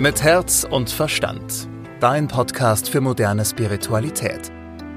Mit Herz und Verstand. Dein Podcast für moderne Spiritualität.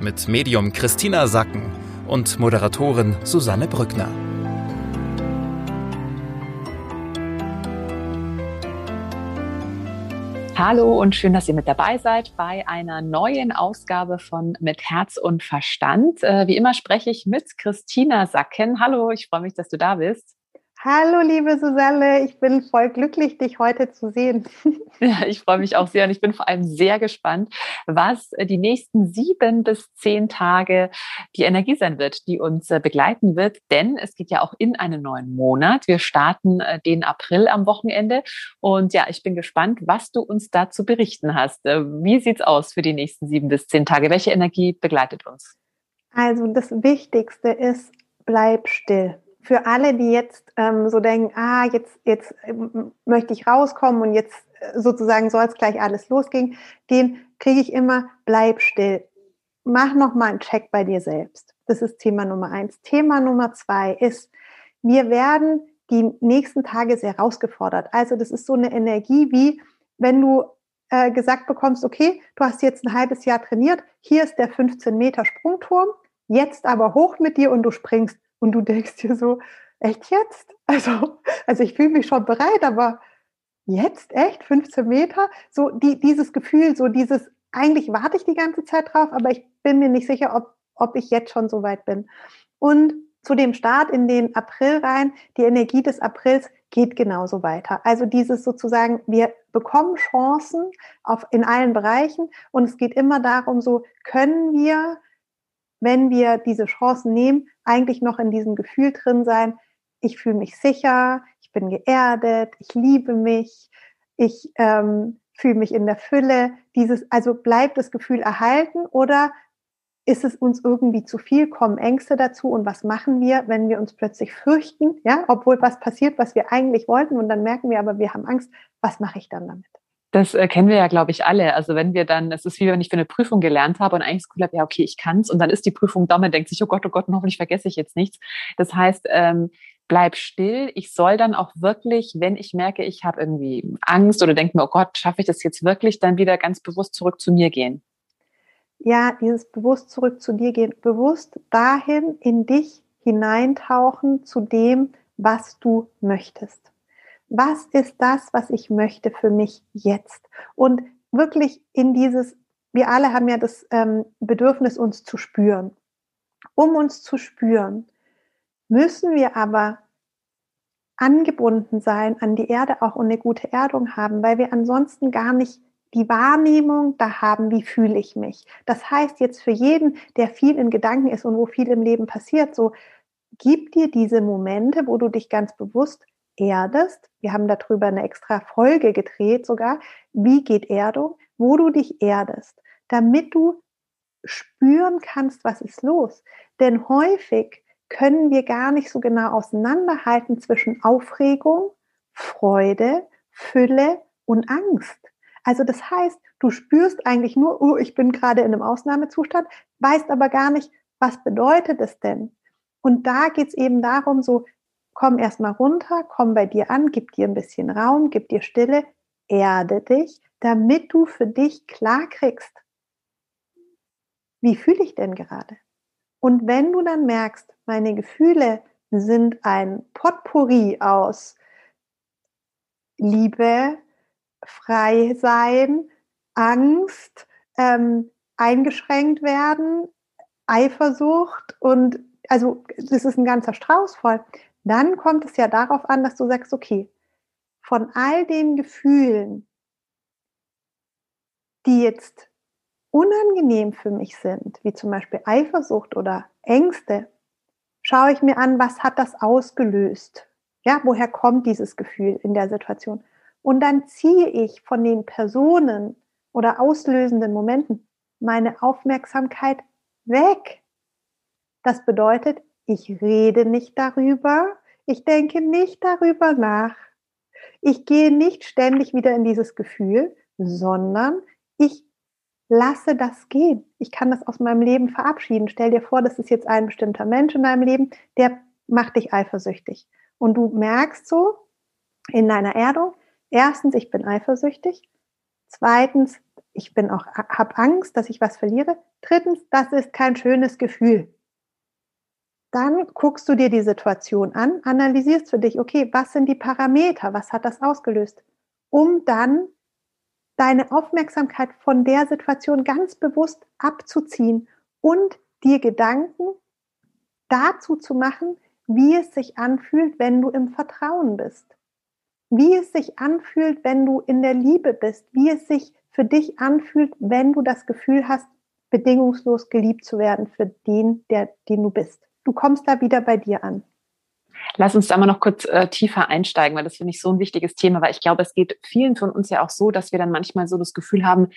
Mit Medium Christina Sacken und Moderatorin Susanne Brückner. Hallo und schön, dass ihr mit dabei seid bei einer neuen Ausgabe von Mit Herz und Verstand. Äh, wie immer spreche ich mit Christina Sacken. Hallo, ich freue mich, dass du da bist. Hallo, liebe Susanne, ich bin voll glücklich, dich heute zu sehen. Ja, ich freue mich auch sehr und ich bin vor allem sehr gespannt, was die nächsten sieben bis zehn Tage die Energie sein wird, die uns äh, begleiten wird. Denn es geht ja auch in einen neuen Monat. Wir starten äh, den April am Wochenende und ja, ich bin gespannt, was du uns da zu berichten hast. Äh, wie sieht's aus für die nächsten sieben bis zehn Tage? Welche Energie begleitet uns? Also das Wichtigste ist, bleib still für alle, die jetzt ähm, so denken, ah, jetzt, jetzt ähm, möchte ich rauskommen und jetzt äh, sozusagen soll es gleich alles losgehen, gehen, kriege ich immer, bleib still. Mach nochmal einen Check bei dir selbst. Das ist Thema Nummer eins. Thema Nummer zwei ist, wir werden die nächsten Tage sehr herausgefordert. Also das ist so eine Energie wie, wenn du äh, gesagt bekommst, okay, du hast jetzt ein halbes Jahr trainiert, hier ist der 15 Meter Sprungturm, jetzt aber hoch mit dir und du springst und du denkst dir so, echt jetzt? Also, also ich fühle mich schon bereit, aber jetzt echt 15 Meter? So die, dieses Gefühl, so dieses, eigentlich warte ich die ganze Zeit drauf, aber ich bin mir nicht sicher, ob, ob ich jetzt schon so weit bin. Und zu dem Start in den April rein, die Energie des Aprils geht genauso weiter. Also dieses sozusagen, wir bekommen Chancen auf, in allen Bereichen und es geht immer darum, so können wir wenn wir diese Chancen nehmen, eigentlich noch in diesem Gefühl drin sein, ich fühle mich sicher, ich bin geerdet, ich liebe mich, ich ähm, fühle mich in der Fülle. Dieses, also bleibt das Gefühl erhalten oder ist es uns irgendwie zu viel, kommen Ängste dazu und was machen wir, wenn wir uns plötzlich fürchten, ja, obwohl was passiert, was wir eigentlich wollten und dann merken wir aber, wir haben Angst, was mache ich dann damit? Das äh, kennen wir ja, glaube ich, alle. Also wenn wir dann, es ist wie wenn ich für eine Prüfung gelernt habe und eigentlich das Gefühl habe, ja, okay, ich kann's und dann ist die Prüfung da, man denkt sich, oh Gott, oh Gott, hoffentlich vergesse ich jetzt nichts. Das heißt, ähm, bleib still. Ich soll dann auch wirklich, wenn ich merke, ich habe irgendwie Angst oder denke mir, oh Gott, schaffe ich das jetzt wirklich, dann wieder ganz bewusst zurück zu mir gehen. Ja, dieses bewusst zurück zu dir gehen, bewusst dahin in dich hineintauchen zu dem, was du möchtest was ist das, was ich möchte für mich jetzt? Und wirklich in dieses, wir alle haben ja das ähm, Bedürfnis, uns zu spüren. Um uns zu spüren, müssen wir aber angebunden sein an die Erde auch und eine gute Erdung haben, weil wir ansonsten gar nicht die Wahrnehmung da haben, wie fühle ich mich. Das heißt jetzt für jeden, der viel in Gedanken ist und wo viel im Leben passiert, so gib dir diese Momente, wo du dich ganz bewusst erdest. Wir haben darüber eine extra Folge gedreht sogar. Wie geht Erdung? Wo du dich erdest, damit du spüren kannst, was ist los. Denn häufig können wir gar nicht so genau auseinanderhalten zwischen Aufregung, Freude, Fülle und Angst. Also das heißt, du spürst eigentlich nur, oh, ich bin gerade in einem Ausnahmezustand, weißt aber gar nicht, was bedeutet es denn? Und da geht es eben darum, so komm erstmal runter, komm bei dir an, gib dir ein bisschen Raum, gib dir Stille, erde dich, damit du für dich klar kriegst, wie fühle ich denn gerade? Und wenn du dann merkst, meine Gefühle sind ein Potpourri aus Liebe, frei sein, Angst, ähm, eingeschränkt werden, Eifersucht und also das ist ein ganzer Strauß voll dann kommt es ja darauf an, dass du sagst, okay, von all den Gefühlen, die jetzt unangenehm für mich sind, wie zum Beispiel Eifersucht oder Ängste, schaue ich mir an, was hat das ausgelöst? Ja, woher kommt dieses Gefühl in der Situation? Und dann ziehe ich von den Personen oder auslösenden Momenten meine Aufmerksamkeit weg. Das bedeutet, ich rede nicht darüber. Ich denke nicht darüber nach. Ich gehe nicht ständig wieder in dieses Gefühl, sondern ich lasse das gehen. Ich kann das aus meinem Leben verabschieden. Stell dir vor, das ist jetzt ein bestimmter Mensch in deinem Leben, der macht dich eifersüchtig. Und du merkst so in deiner Erdung, erstens, ich bin eifersüchtig. Zweitens, ich bin auch, habe Angst, dass ich was verliere. Drittens, das ist kein schönes Gefühl. Dann guckst du dir die Situation an, analysierst für dich, okay, was sind die Parameter, was hat das ausgelöst, um dann deine Aufmerksamkeit von der Situation ganz bewusst abzuziehen und dir Gedanken dazu zu machen, wie es sich anfühlt, wenn du im Vertrauen bist. Wie es sich anfühlt, wenn du in der Liebe bist. Wie es sich für dich anfühlt, wenn du das Gefühl hast, bedingungslos geliebt zu werden für den, der, den du bist. Du kommst da wieder bei dir an. Lass uns da mal noch kurz äh, tiefer einsteigen, weil das finde ich so ein wichtiges Thema, weil ich glaube, es geht vielen von uns ja auch so, dass wir dann manchmal so das Gefühl haben,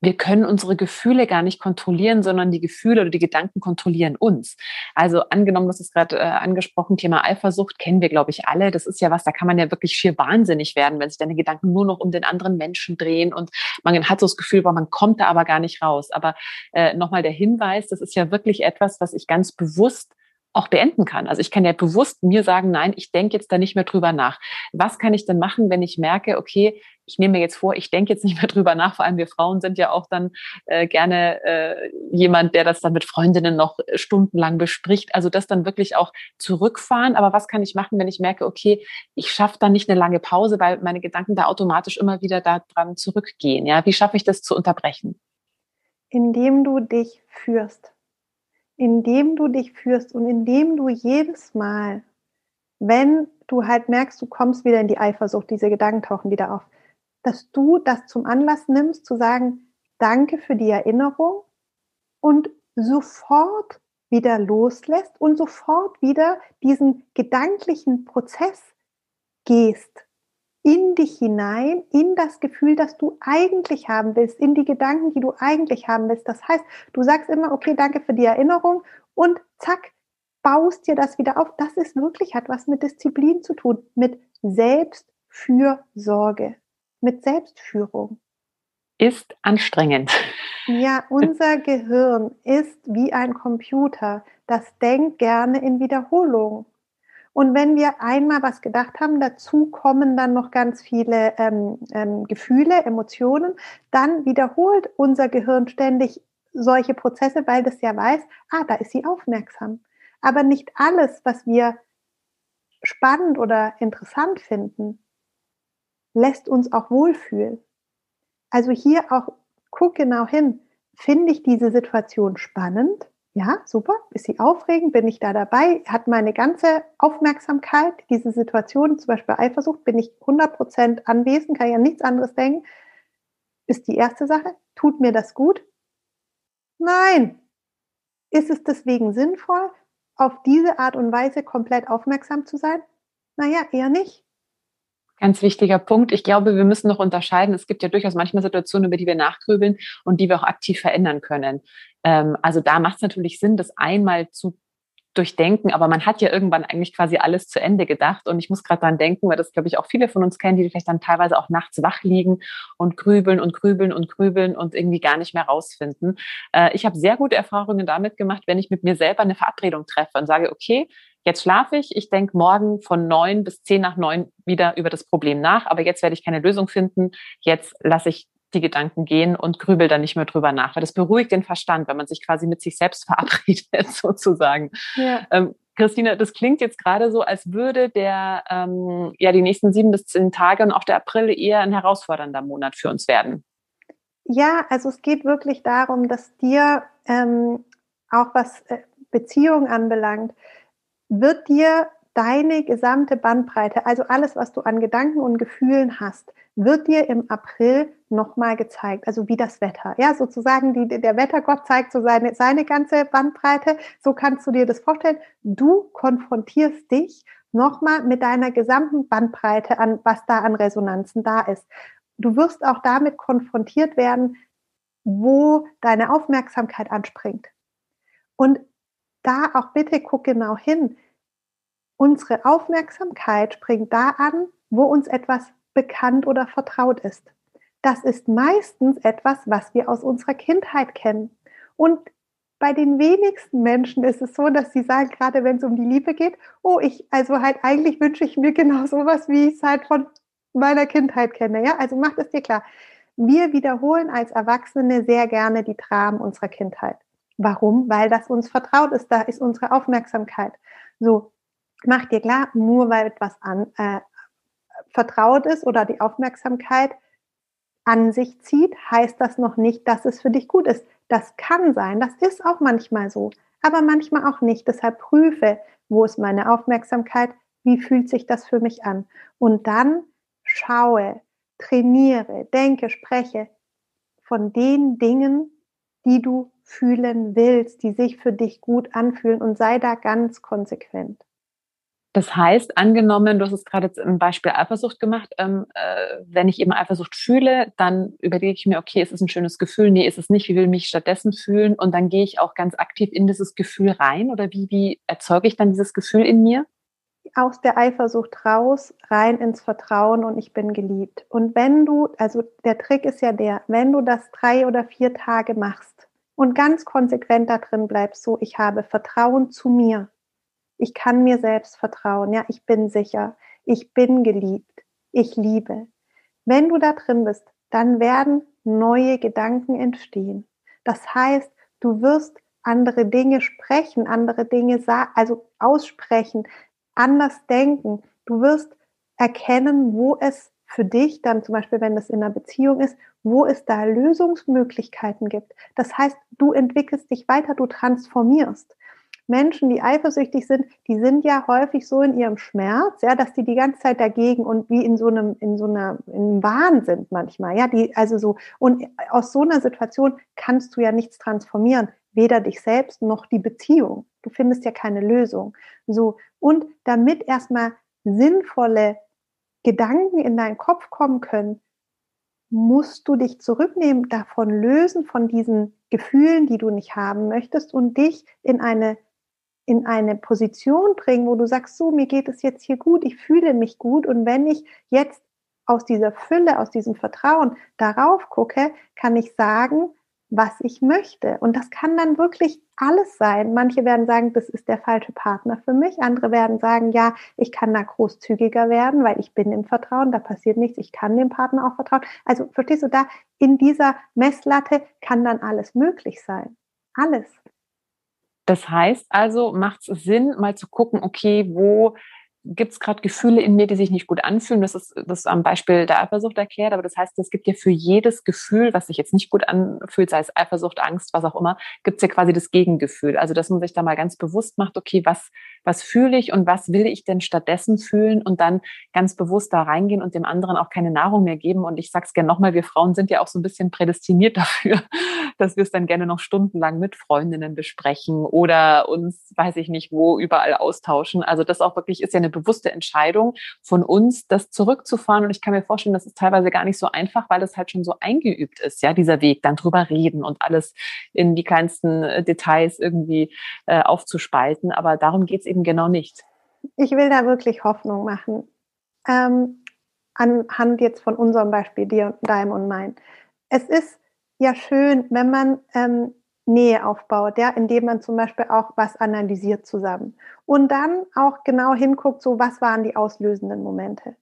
wir können unsere Gefühle gar nicht kontrollieren, sondern die Gefühle oder die Gedanken kontrollieren uns. Also angenommen, das ist gerade äh, angesprochen, Thema Eifersucht kennen wir, glaube ich, alle. Das ist ja was, da kann man ja wirklich schier wahnsinnig werden, wenn sich deine Gedanken nur noch um den anderen Menschen drehen und man hat so das Gefühl, boah, man kommt da aber gar nicht raus. Aber äh, nochmal der Hinweis, das ist ja wirklich etwas, was ich ganz bewusst auch beenden kann. Also ich kann ja bewusst mir sagen, nein, ich denke jetzt da nicht mehr drüber nach. Was kann ich denn machen, wenn ich merke, okay, ich nehme mir jetzt vor, ich denke jetzt nicht mehr drüber nach. Vor allem wir Frauen sind ja auch dann äh, gerne äh, jemand, der das dann mit Freundinnen noch stundenlang bespricht. Also das dann wirklich auch zurückfahren. Aber was kann ich machen, wenn ich merke, okay, ich schaffe dann nicht eine lange Pause, weil meine Gedanken da automatisch immer wieder daran zurückgehen. Ja, wie schaffe ich das zu unterbrechen? Indem du dich führst indem du dich führst und indem du jedes Mal, wenn du halt merkst, du kommst wieder in die Eifersucht, diese Gedanken tauchen wieder auf, dass du das zum Anlass nimmst, zu sagen, danke für die Erinnerung und sofort wieder loslässt und sofort wieder diesen gedanklichen Prozess gehst in dich hinein, in das Gefühl, das du eigentlich haben willst, in die Gedanken, die du eigentlich haben willst. Das heißt, du sagst immer, okay, danke für die Erinnerung und zack, baust dir das wieder auf. Das ist wirklich, hat was mit Disziplin zu tun, mit Selbstfürsorge, mit Selbstführung. Ist anstrengend. Ja, unser Gehirn ist wie ein Computer. Das denkt gerne in Wiederholung. Und wenn wir einmal was gedacht haben, dazu kommen dann noch ganz viele ähm, ähm, Gefühle, Emotionen, dann wiederholt unser Gehirn ständig solche Prozesse, weil das ja weiß, ah, da ist sie aufmerksam. Aber nicht alles, was wir spannend oder interessant finden, lässt uns auch wohlfühlen. Also hier auch, guck genau hin, finde ich diese Situation spannend? Ja, super, ist sie aufregend, bin ich da dabei, hat meine ganze Aufmerksamkeit, diese Situation, zum Beispiel Eifersucht, bin ich 100% anwesend, kann ja nichts anderes denken, ist die erste Sache. Tut mir das gut? Nein. Ist es deswegen sinnvoll, auf diese Art und Weise komplett aufmerksam zu sein? Naja, eher nicht. Ganz wichtiger Punkt. Ich glaube, wir müssen noch unterscheiden. Es gibt ja durchaus manchmal Situationen, über die wir nachgrübeln und die wir auch aktiv verändern können. Ähm, also da macht es natürlich Sinn, das einmal zu durchdenken, aber man hat ja irgendwann eigentlich quasi alles zu Ende gedacht. Und ich muss gerade dran denken, weil das, glaube ich, auch viele von uns kennen, die vielleicht dann teilweise auch nachts wach liegen und grübeln und grübeln und grübeln und irgendwie gar nicht mehr rausfinden. Äh, ich habe sehr gute Erfahrungen damit gemacht, wenn ich mit mir selber eine Verabredung treffe und sage, okay, jetzt schlafe ich, ich denke morgen von neun bis zehn nach neun wieder über das Problem nach, aber jetzt werde ich keine Lösung finden. Jetzt lasse ich die Gedanken gehen und grübel dann nicht mehr drüber nach, weil das beruhigt den Verstand, wenn man sich quasi mit sich selbst verabredet sozusagen. Ja. Ähm, Christine, das klingt jetzt gerade so, als würde der ähm, ja die nächsten sieben bis zehn Tage und auch der April eher ein herausfordernder Monat für uns werden. Ja, also es geht wirklich darum, dass dir ähm, auch was äh, Beziehung anbelangt, wird dir deine gesamte Bandbreite, also alles, was du an Gedanken und Gefühlen hast, wird dir im April nochmal gezeigt, also wie das Wetter. Ja, sozusagen die, der Wettergott zeigt so seine, seine ganze Bandbreite. So kannst du dir das vorstellen. Du konfrontierst dich nochmal mit deiner gesamten Bandbreite an, was da an Resonanzen da ist. Du wirst auch damit konfrontiert werden, wo deine Aufmerksamkeit anspringt. Und da auch bitte guck genau hin. Unsere Aufmerksamkeit springt da an, wo uns etwas bekannt oder vertraut ist. Das ist meistens etwas, was wir aus unserer Kindheit kennen. Und bei den wenigsten Menschen ist es so, dass sie sagen, gerade wenn es um die Liebe geht, oh, ich, also halt eigentlich wünsche ich mir genau sowas, wie ich es halt von meiner Kindheit kenne. Ja, also macht es dir klar. Wir wiederholen als Erwachsene sehr gerne die Dramen unserer Kindheit. Warum? Weil das uns vertraut ist. Da ist unsere Aufmerksamkeit. So, mach dir klar, nur weil etwas an, äh, vertraut ist oder die Aufmerksamkeit an sich zieht, heißt das noch nicht, dass es für dich gut ist. Das kann sein, das ist auch manchmal so, aber manchmal auch nicht. Deshalb prüfe, wo ist meine Aufmerksamkeit, wie fühlt sich das für mich an. Und dann schaue, trainiere, denke, spreche von den Dingen, die du fühlen willst, die sich für dich gut anfühlen und sei da ganz konsequent. Das heißt, angenommen, du hast es gerade im Beispiel Eifersucht gemacht, ähm, äh, wenn ich eben Eifersucht fühle, dann überlege ich mir, okay, ist es ein schönes Gefühl? Nee, ist es nicht. Wie will ich mich stattdessen fühlen? Und dann gehe ich auch ganz aktiv in dieses Gefühl rein oder wie, wie erzeuge ich dann dieses Gefühl in mir? Aus der Eifersucht raus, rein ins Vertrauen und ich bin geliebt. Und wenn du, also der Trick ist ja der, wenn du das drei oder vier Tage machst und ganz konsequent da drin bleibst, so ich habe Vertrauen zu mir, ich kann mir selbst vertrauen. Ja, ich bin sicher. Ich bin geliebt. Ich liebe. Wenn du da drin bist, dann werden neue Gedanken entstehen. Das heißt, du wirst andere Dinge sprechen, andere Dinge also aussprechen, anders denken. Du wirst erkennen, wo es für dich dann zum Beispiel, wenn das in einer Beziehung ist, wo es da Lösungsmöglichkeiten gibt. Das heißt, du entwickelst dich weiter, du transformierst. Menschen, die eifersüchtig sind, die sind ja häufig so in ihrem Schmerz, ja, dass die die ganze Zeit dagegen und wie in so einem, in so einer, in Wahn sind manchmal, ja, die, also so, und aus so einer Situation kannst du ja nichts transformieren, weder dich selbst noch die Beziehung. Du findest ja keine Lösung. So, und damit erstmal sinnvolle Gedanken in deinen Kopf kommen können, musst du dich zurücknehmen, davon lösen, von diesen Gefühlen, die du nicht haben möchtest und dich in eine in eine Position bringen, wo du sagst, so, mir geht es jetzt hier gut, ich fühle mich gut und wenn ich jetzt aus dieser Fülle, aus diesem Vertrauen darauf gucke, kann ich sagen, was ich möchte. Und das kann dann wirklich alles sein. Manche werden sagen, das ist der falsche Partner für mich. Andere werden sagen, ja, ich kann da großzügiger werden, weil ich bin im Vertrauen, da passiert nichts, ich kann dem Partner auch vertrauen. Also verstehst du da, in dieser Messlatte kann dann alles möglich sein. Alles. Das heißt also, macht es Sinn, mal zu gucken, okay, wo gibt es gerade Gefühle in mir, die sich nicht gut anfühlen. Das ist das am Beispiel der Eifersucht erklärt, aber das heißt, es gibt ja für jedes Gefühl, was sich jetzt nicht gut anfühlt, sei es Eifersucht, Angst, was auch immer, gibt es ja quasi das Gegengefühl. Also dass man sich da mal ganz bewusst macht, okay, was, was fühle ich und was will ich denn stattdessen fühlen und dann ganz bewusst da reingehen und dem anderen auch keine Nahrung mehr geben. Und ich sag's gerne nochmal, wir Frauen sind ja auch so ein bisschen prädestiniert dafür, dass wir es dann gerne noch stundenlang mit Freundinnen besprechen oder uns, weiß ich nicht, wo überall austauschen. Also das auch wirklich ist ja eine bewusste Entscheidung von uns, das zurückzufahren. Und ich kann mir vorstellen, das ist teilweise gar nicht so einfach, weil es halt schon so eingeübt ist, ja, dieser Weg, dann drüber reden und alles in die kleinsten äh, Details irgendwie äh, aufzuspalten. Aber darum geht es eben genau nicht. Ich will da wirklich Hoffnung machen. Ähm, anhand jetzt von unserem Beispiel, dir, deinem und mein. Es ist ja schön, wenn man ähm, Nähe aufbaut, ja, indem man zum Beispiel auch was analysiert zusammen und dann auch genau hinguckt, so was waren die auslösenden Momente.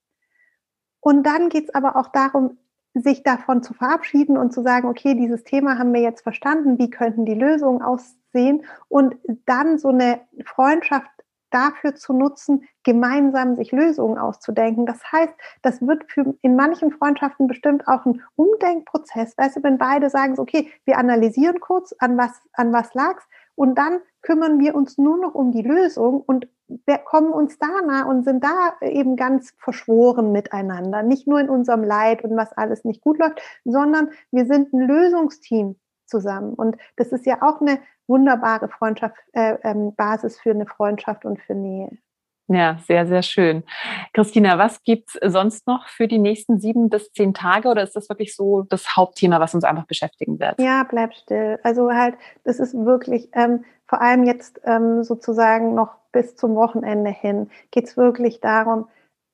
Und dann geht es aber auch darum, sich davon zu verabschieden und zu sagen, okay, dieses Thema haben wir jetzt verstanden, wie könnten die Lösungen aussehen und dann so eine Freundschaft dafür zu nutzen, gemeinsam sich Lösungen auszudenken. Das heißt, das wird für in manchen Freundschaften bestimmt auch ein Umdenkprozess. Weißt du, wenn beide sagen, okay, wir analysieren kurz, an was, an was lag's, und dann kümmern wir uns nur noch um die Lösung und kommen uns da nah und sind da eben ganz verschworen miteinander. Nicht nur in unserem Leid und was alles nicht gut läuft, sondern wir sind ein Lösungsteam zusammen. Und das ist ja auch eine wunderbare Freundschaft, äh, ähm, Basis für eine Freundschaft und für Nähe. Ja, sehr, sehr schön. Christina, was gibt's sonst noch für die nächsten sieben bis zehn Tage oder ist das wirklich so das Hauptthema, was uns einfach beschäftigen wird? Ja, bleib still. Also halt, das ist wirklich, ähm, vor allem jetzt ähm, sozusagen noch bis zum Wochenende hin, geht's wirklich darum,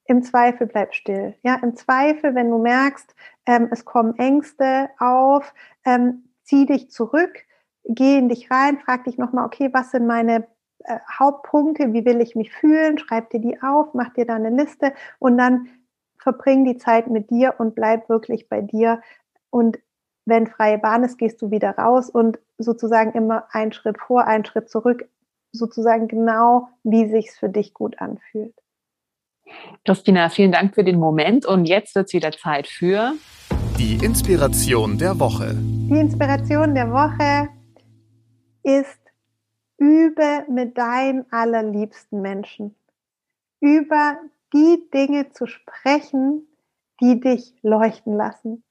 im Zweifel bleib still. Ja, im Zweifel, wenn du merkst, ähm, es kommen Ängste auf, ähm, zieh dich zurück, geh in dich rein, frag dich nochmal, okay, was sind meine äh, Hauptpunkte, wie will ich mich fühlen, schreib dir die auf, mach dir da eine Liste und dann verbring die Zeit mit dir und bleib wirklich bei dir. Und wenn freie Bahn ist, gehst du wieder raus und sozusagen immer einen Schritt vor, einen Schritt zurück, sozusagen genau, wie sich's für dich gut anfühlt. Christina, vielen Dank für den Moment und jetzt wird es wieder Zeit für die Inspiration der Woche. Die Inspiration der Woche ist, übe mit deinen allerliebsten Menschen. Über die Dinge zu sprechen, die dich leuchten lassen.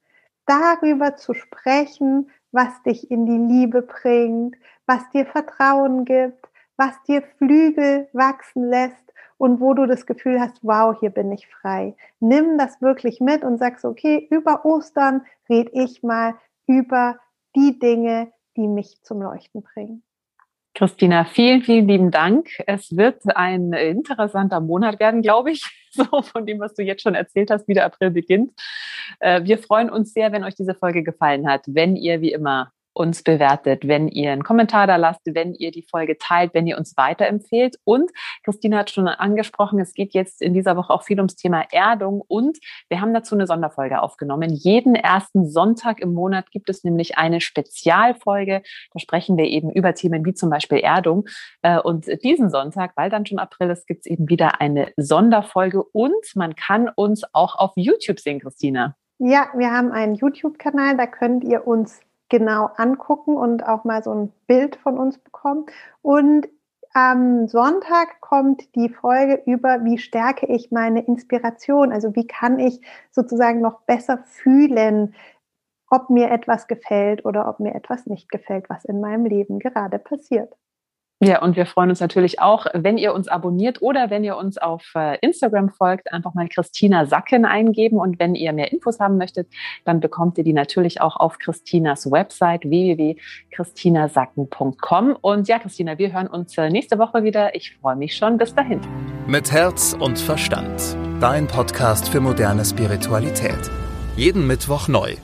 Darüber zu sprechen, was dich in die Liebe bringt, was dir Vertrauen gibt, was dir Flügel wachsen lässt und wo du das Gefühl hast, wow, hier bin ich frei. Nimm das wirklich mit und sagst, okay, über Ostern red ich mal über die Dinge, die mich zum Leuchten bringen. Christina, vielen, vielen lieben Dank. Es wird ein interessanter Monat werden, glaube ich, so von dem, was du jetzt schon erzählt hast, wie der April beginnt. Äh, wir freuen uns sehr, wenn euch diese Folge gefallen hat. Wenn ihr wie immer uns bewertet, wenn ihr einen Kommentar da lasst, wenn ihr die Folge teilt, wenn ihr uns weiterempfehlt. Und Christina hat schon angesprochen, es geht jetzt in dieser Woche auch viel ums Thema Erdung und wir haben dazu eine Sonderfolge aufgenommen. Jeden ersten Sonntag im Monat gibt es nämlich eine Spezialfolge. Da sprechen wir eben über Themen wie zum Beispiel Erdung. Äh, und diesen Sonntag, weil dann schon April ist, gibt es eben wieder eine Sonderfolge und man kann uns auch auf YouTube sehen, Christina. Ja, wir haben einen YouTube-Kanal, da könnt ihr uns genau angucken und auch mal so ein Bild von uns bekommen. Und am Sonntag kommt die Folge über, wie stärke ich meine Inspiration? Also wie kann ich sozusagen noch besser fühlen, ob mir etwas gefällt oder ob mir etwas nicht gefällt, was in meinem Leben gerade passiert. Ja, und wir freuen uns natürlich auch, wenn ihr uns abonniert oder wenn ihr uns auf äh, Instagram folgt, einfach mal Christina Sacken eingeben. Und wenn ihr mehr Infos haben möchtet, dann bekommt ihr die natürlich auch auf Christinas Website www.christinasacken.com. Und ja, Christina, wir hören uns äh, nächste Woche wieder. Ich freue mich schon. Bis dahin. Mit Herz und Verstand. Dein Podcast für moderne Spiritualität. Jeden Mittwoch neu.